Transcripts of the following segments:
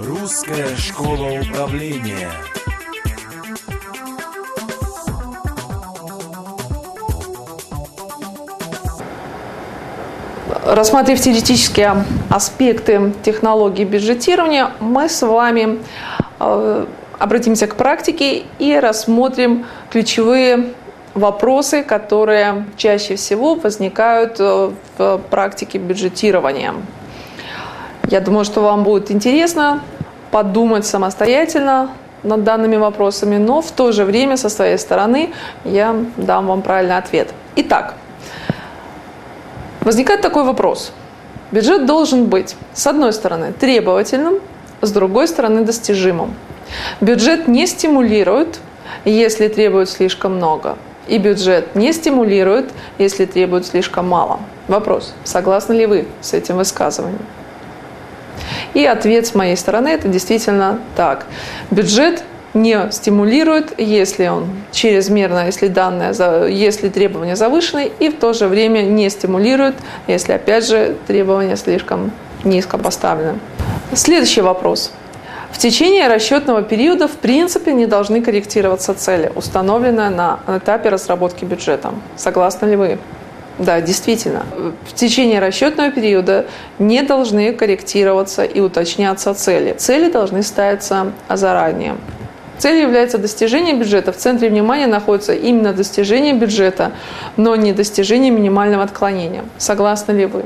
Русская школа управления. Рассматривая теоретические аспекты технологии бюджетирования, мы с вами э, обратимся к практике и рассмотрим ключевые вопросы, которые чаще всего возникают э, в практике бюджетирования. Я думаю, что вам будет интересно подумать самостоятельно над данными вопросами, но в то же время со своей стороны я дам вам правильный ответ. Итак, возникает такой вопрос. Бюджет должен быть, с одной стороны, требовательным, с другой стороны, достижимым. Бюджет не стимулирует, если требует слишком много, и бюджет не стимулирует, если требует слишком мало. Вопрос, согласны ли вы с этим высказыванием? И ответ с моей стороны – это действительно так. Бюджет не стимулирует, если он чрезмерно, если данные, если требования завышены, и в то же время не стимулирует, если, опять же, требования слишком низко поставлены. Следующий вопрос. В течение расчетного периода в принципе не должны корректироваться цели, установленные на этапе разработки бюджета. Согласны ли вы? Да, действительно. В течение расчетного периода не должны корректироваться и уточняться цели. Цели должны ставиться заранее. Целью является достижение бюджета. В центре внимания находится именно достижение бюджета, но не достижение минимального отклонения. Согласны ли вы?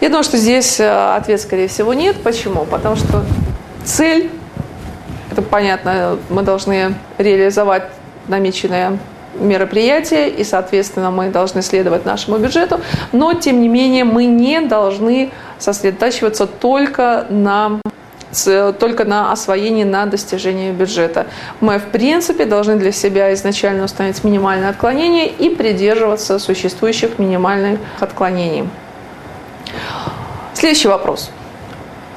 Я думаю, что здесь э, ответ, скорее всего, нет. Почему? Потому что цель, это понятно, мы должны реализовать намеченное мероприятие, и, соответственно, мы должны следовать нашему бюджету, но, тем не менее, мы не должны сосредотачиваться только на только на освоении, на достижении бюджета. Мы, в принципе, должны для себя изначально установить минимальное отклонение и придерживаться существующих минимальных отклонений. Следующий вопрос.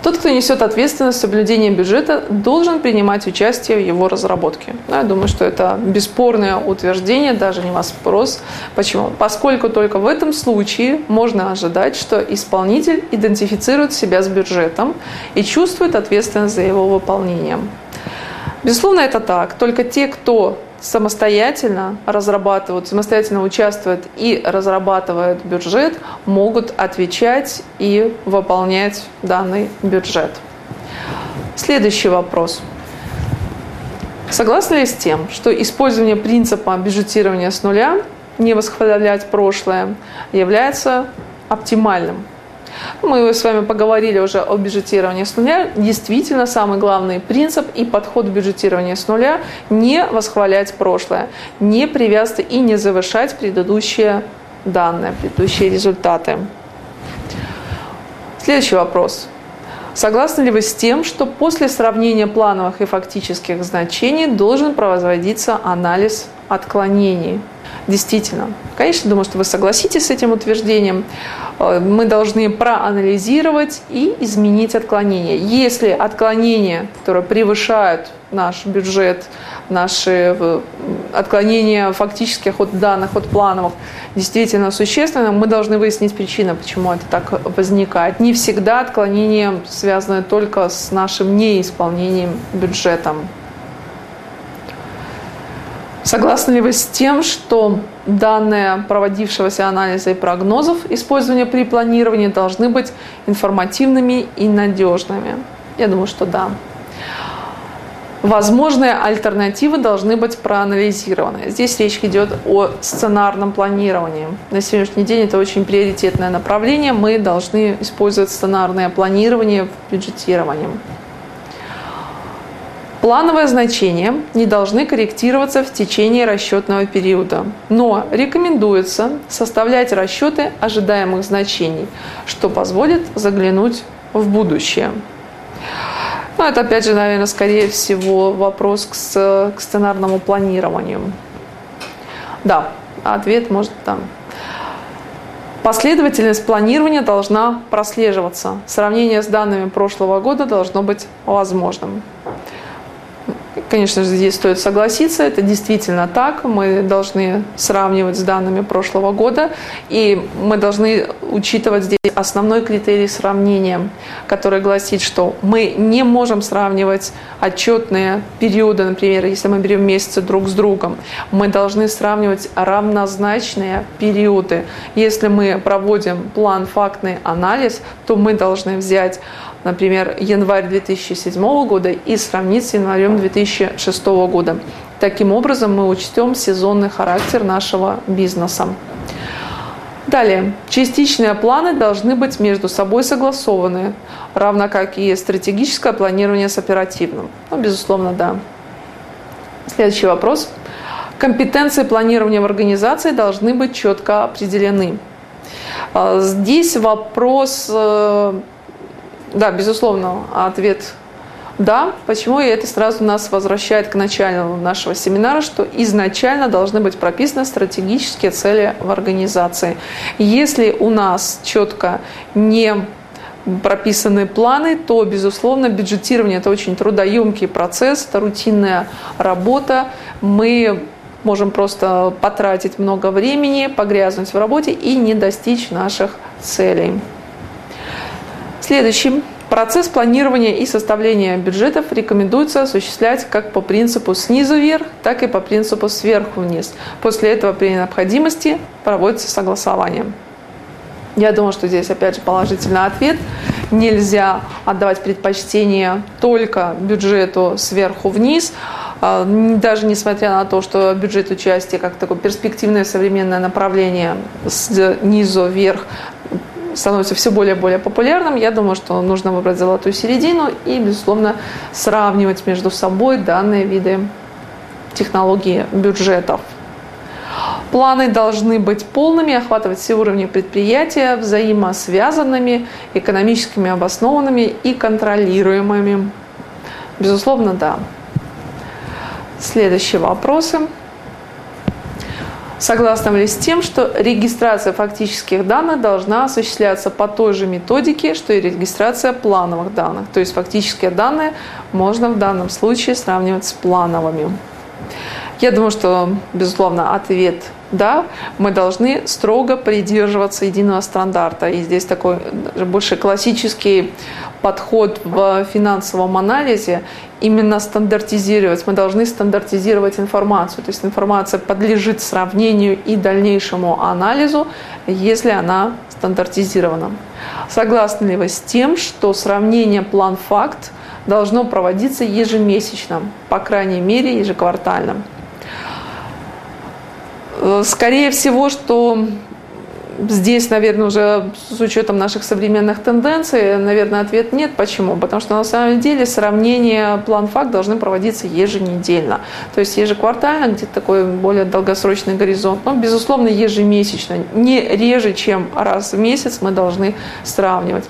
Тот, кто несет ответственность за соблюдение бюджета, должен принимать участие в его разработке. Ну, я думаю, что это бесспорное утверждение, даже не вопрос. Почему? Поскольку только в этом случае можно ожидать, что исполнитель идентифицирует себя с бюджетом и чувствует ответственность за его выполнение. Безусловно, это так. Только те, кто самостоятельно разрабатывают, самостоятельно участвуют и разрабатывают бюджет, могут отвечать и выполнять данный бюджет. Следующий вопрос. Согласны ли с тем, что использование принципа бюджетирования с нуля, не восхвалять прошлое, является оптимальным? Мы с вами поговорили уже о бюджетировании с нуля. Действительно, самый главный принцип и подход бюджетирования с нуля – не восхвалять прошлое, не привязывать и не завышать предыдущие данные, предыдущие результаты. Следующий вопрос. Согласны ли вы с тем, что после сравнения плановых и фактических значений должен производиться анализ отклонений? Действительно. Конечно, думаю, что вы согласитесь с этим утверждением. Э, мы должны проанализировать и изменить отклонения. Если отклонения, которые превышают наш бюджет, наши э, отклонения фактических от данных, от плановых, действительно существенно, мы должны выяснить причину, почему это так возникает. Не всегда отклонения связаны только с нашим неисполнением бюджетом. Согласны ли вы с тем, что данные проводившегося анализа и прогнозов использования при планировании должны быть информативными и надежными? Я думаю, что да. Возможные альтернативы должны быть проанализированы. Здесь речь идет о сценарном планировании. На сегодняшний день это очень приоритетное направление. Мы должны использовать сценарное планирование в бюджетировании. Плановые значения не должны корректироваться в течение расчетного периода, но рекомендуется составлять расчеты ожидаемых значений, что позволит заглянуть в будущее. Ну, это, опять же, наверное, скорее всего вопрос к, к сценарному планированию. Да, ответ может там. Последовательность планирования должна прослеживаться. Сравнение с данными прошлого года должно быть возможным. Конечно же, здесь стоит согласиться, это действительно так. Мы должны сравнивать с данными прошлого года, и мы должны учитывать здесь основной критерий сравнения, который гласит, что мы не можем сравнивать отчетные периоды, например, если мы берем месяцы друг с другом. Мы должны сравнивать равнозначные периоды. Если мы проводим план-фактный анализ, то мы должны взять например, январь 2007 года и сравнить с январем 2006 года. Таким образом, мы учтем сезонный характер нашего бизнеса. Далее, частичные планы должны быть между собой согласованы, равно как и стратегическое планирование с оперативным. Ну, безусловно, да. Следующий вопрос. Компетенции планирования в организации должны быть четко определены. А, здесь вопрос э, да, безусловно, ответ да. Почему? И это сразу нас возвращает к началу нашего семинара, что изначально должны быть прописаны стратегические цели в организации. Если у нас четко не прописаны планы, то, безусловно, бюджетирование – это очень трудоемкий процесс, это рутинная работа. Мы можем просто потратить много времени, погрязнуть в работе и не достичь наших целей. Следующий. Процесс планирования и составления бюджетов рекомендуется осуществлять как по принципу снизу вверх, так и по принципу сверху вниз. После этого при необходимости проводится согласование. Я думаю, что здесь опять же положительный ответ. Нельзя отдавать предпочтение только бюджету сверху вниз, а, даже несмотря на то, что бюджет участия как такое перспективное современное направление снизу вверх становится все более и более популярным, я думаю, что нужно выбрать золотую середину и, безусловно, сравнивать между собой данные виды технологии бюджетов. Планы должны быть полными, охватывать все уровни предприятия, взаимосвязанными, экономическими обоснованными и контролируемыми. Безусловно, да. Следующие вопросы. Согласны ли с тем, что регистрация фактических данных должна осуществляться по той же методике, что и регистрация плановых данных? То есть фактические данные можно в данном случае сравнивать с плановыми. Я думаю, что, безусловно, ответ да, мы должны строго придерживаться единого стандарта. И здесь такой больше классический подход в финансовом анализе именно стандартизировать. Мы должны стандартизировать информацию. То есть информация подлежит сравнению и дальнейшему анализу, если она стандартизирована. Согласны ли вы с тем, что сравнение план-факт должно проводиться ежемесячно, по крайней мере ежеквартально? Э, скорее всего, что здесь, наверное, уже с учетом наших современных тенденций, наверное, ответ нет. Почему? Потому что на самом деле сравнение план-факт должны проводиться еженедельно. То есть ежеквартально, где-то такой более долгосрочный горизонт. Но, безусловно, ежемесячно. Не реже, чем раз в месяц мы должны сравнивать.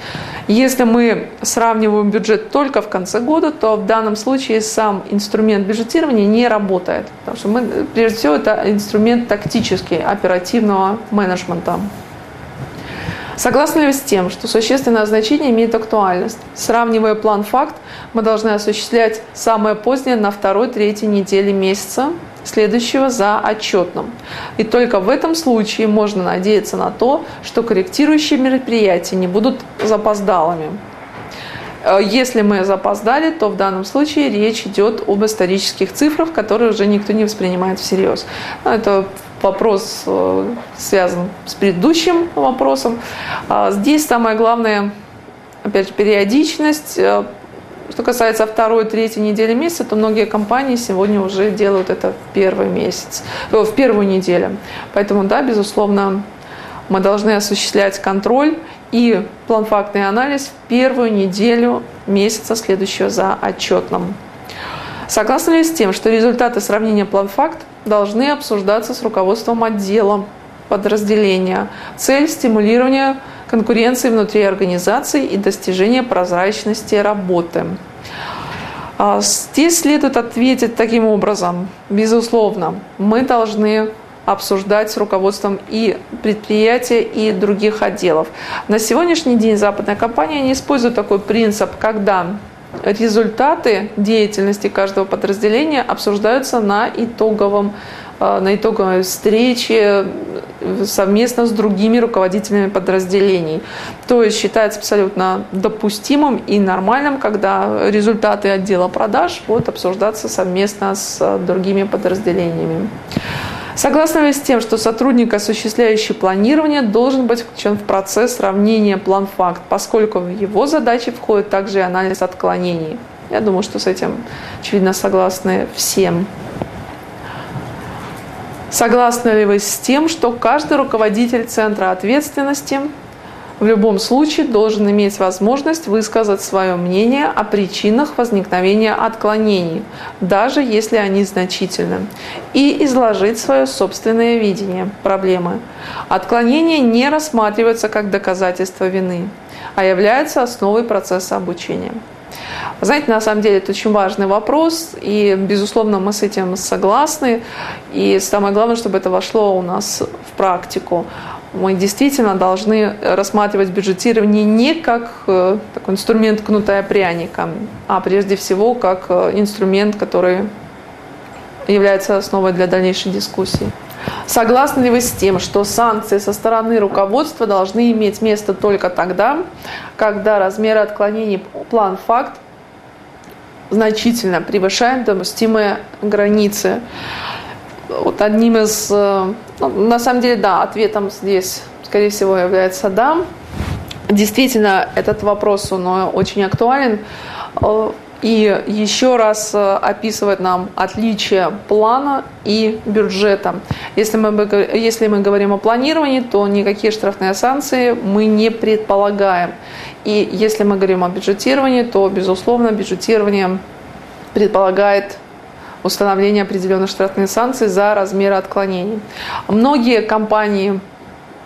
Если мы сравниваем бюджет только в конце года, то в данном случае сам инструмент бюджетирования не работает. Потому что мы, прежде всего, это инструмент тактический, оперативного менеджмента. Согласны ли с тем, что существенное значение имеет актуальность? Сравнивая план-факт, мы должны осуществлять самое позднее на второй-третьей неделе месяца, следующего за отчетным. И только в этом случае можно надеяться на то, что корректирующие мероприятия не будут запоздалыми. Э, если мы запоздали, то в данном случае речь идет об исторических цифрах, которые уже никто не воспринимает всерьез. Ну, это вопрос э, связан с предыдущим вопросом. А здесь самое главное, опять же, периодичность. Э, что касается второй, третьей недели месяца, то многие компании сегодня уже делают это в первый месяц, в первую неделю. Поэтому, да, безусловно, мы должны осуществлять контроль и план-фактный анализ в первую неделю месяца, следующего за отчетным. Согласны ли с тем, что результаты сравнения план-факт должны обсуждаться с руководством отдела подразделения? Цель – стимулирования конкуренции внутри организации и достижения прозрачности работы. А, здесь следует ответить таким образом. Безусловно, мы должны обсуждать с руководством и предприятия, и других отделов. На сегодняшний день западная компания не использует такой принцип, когда результаты деятельности каждого подразделения обсуждаются на итоговом Э, на итоговой встрече совместно с другими руководителями подразделений. То есть считается абсолютно допустимым и нормальным, когда результаты отдела продаж будут обсуждаться совместно с другими подразделениями. Согласны ли с тем, что сотрудник, осуществляющий планирование, должен быть включен в процесс сравнения план-факт, поскольку в его задачи входит также и анализ отклонений? Я думаю, что с этим, очевидно, согласны всем. Согласны ли вы с тем, что каждый руководитель центра ответственности в любом случае должен иметь возможность высказать свое мнение о причинах возникновения отклонений, даже если они значительны, и изложить свое собственное видение проблемы. Отклонения не рассматриваются как доказательство вины, а являются основой процесса обучения. Знаете, на самом деле это очень важный вопрос, и, безусловно, мы с этим согласны. И самое главное, чтобы это вошло у нас в практику. Мы действительно должны рассматривать бюджетирование не как э, такой инструмент кнутая пряника, а прежде всего как э, инструмент, который является основой для дальнейшей дискуссии. Согласны ли вы с тем, что санкции со стороны руководства должны иметь место только тогда, когда размеры отклонений план-факт значительно превышает допустимые границы. Вот одним из, э, ну, на самом деле, да, ответом здесь, скорее всего, является да. Действительно, этот вопрос, он э, очень актуален. Э, и еще раз описывает нам отличие плана и бюджета. Если мы, если мы говорим о планировании, то никакие штрафные санкции мы не предполагаем. И если мы говорим о бюджетировании, то, безусловно, бюджетирование предполагает установление определенных штрафных санкций за размеры отклонений. Многие компании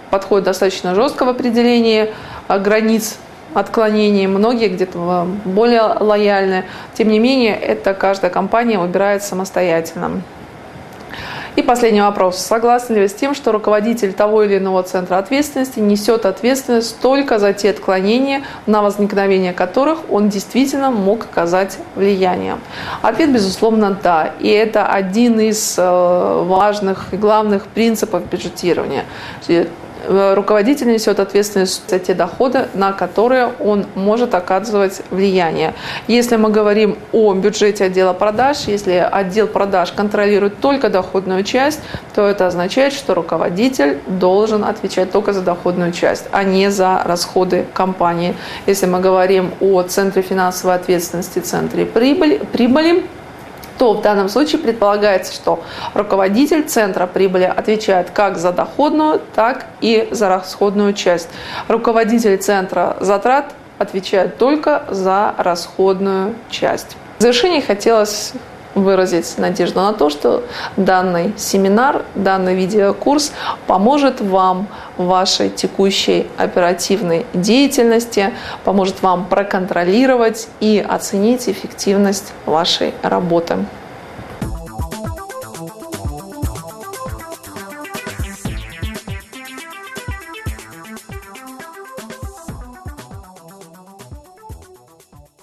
подходят достаточно жестко в определении а, границ отклонений, многие где-то более лояльны. Тем не менее, это каждая компания выбирает самостоятельно. И последний вопрос. Согласны ли вы с тем, что руководитель того или иного центра ответственности несет ответственность только за те отклонения, на возникновение которых он действительно мог оказать влияние? Ответ, безусловно, да. И это один из э, важных и главных принципов бюджетирования. Э, руководитель несет ответственность за те доходы, на которые он может оказывать влияние. Если мы говорим о бюджете отдела продаж, если отдел продаж контролирует только доходную часть, то это означает, что руководитель должен отвечать только за доходную часть, а не за расходы компании. Если мы говорим о центре финансовой ответственности, центре прибыли, прибыли то в данном случае предполагается, что руководитель центра прибыли отвечает как за доходную, так и за расходную часть. Руководитель центра затрат отвечает только за расходную часть. В завершении хотелось выразить надежду на то, что данный семинар, данный видеокурс поможет вам в вашей текущей оперативной деятельности, поможет вам проконтролировать и оценить эффективность вашей работы.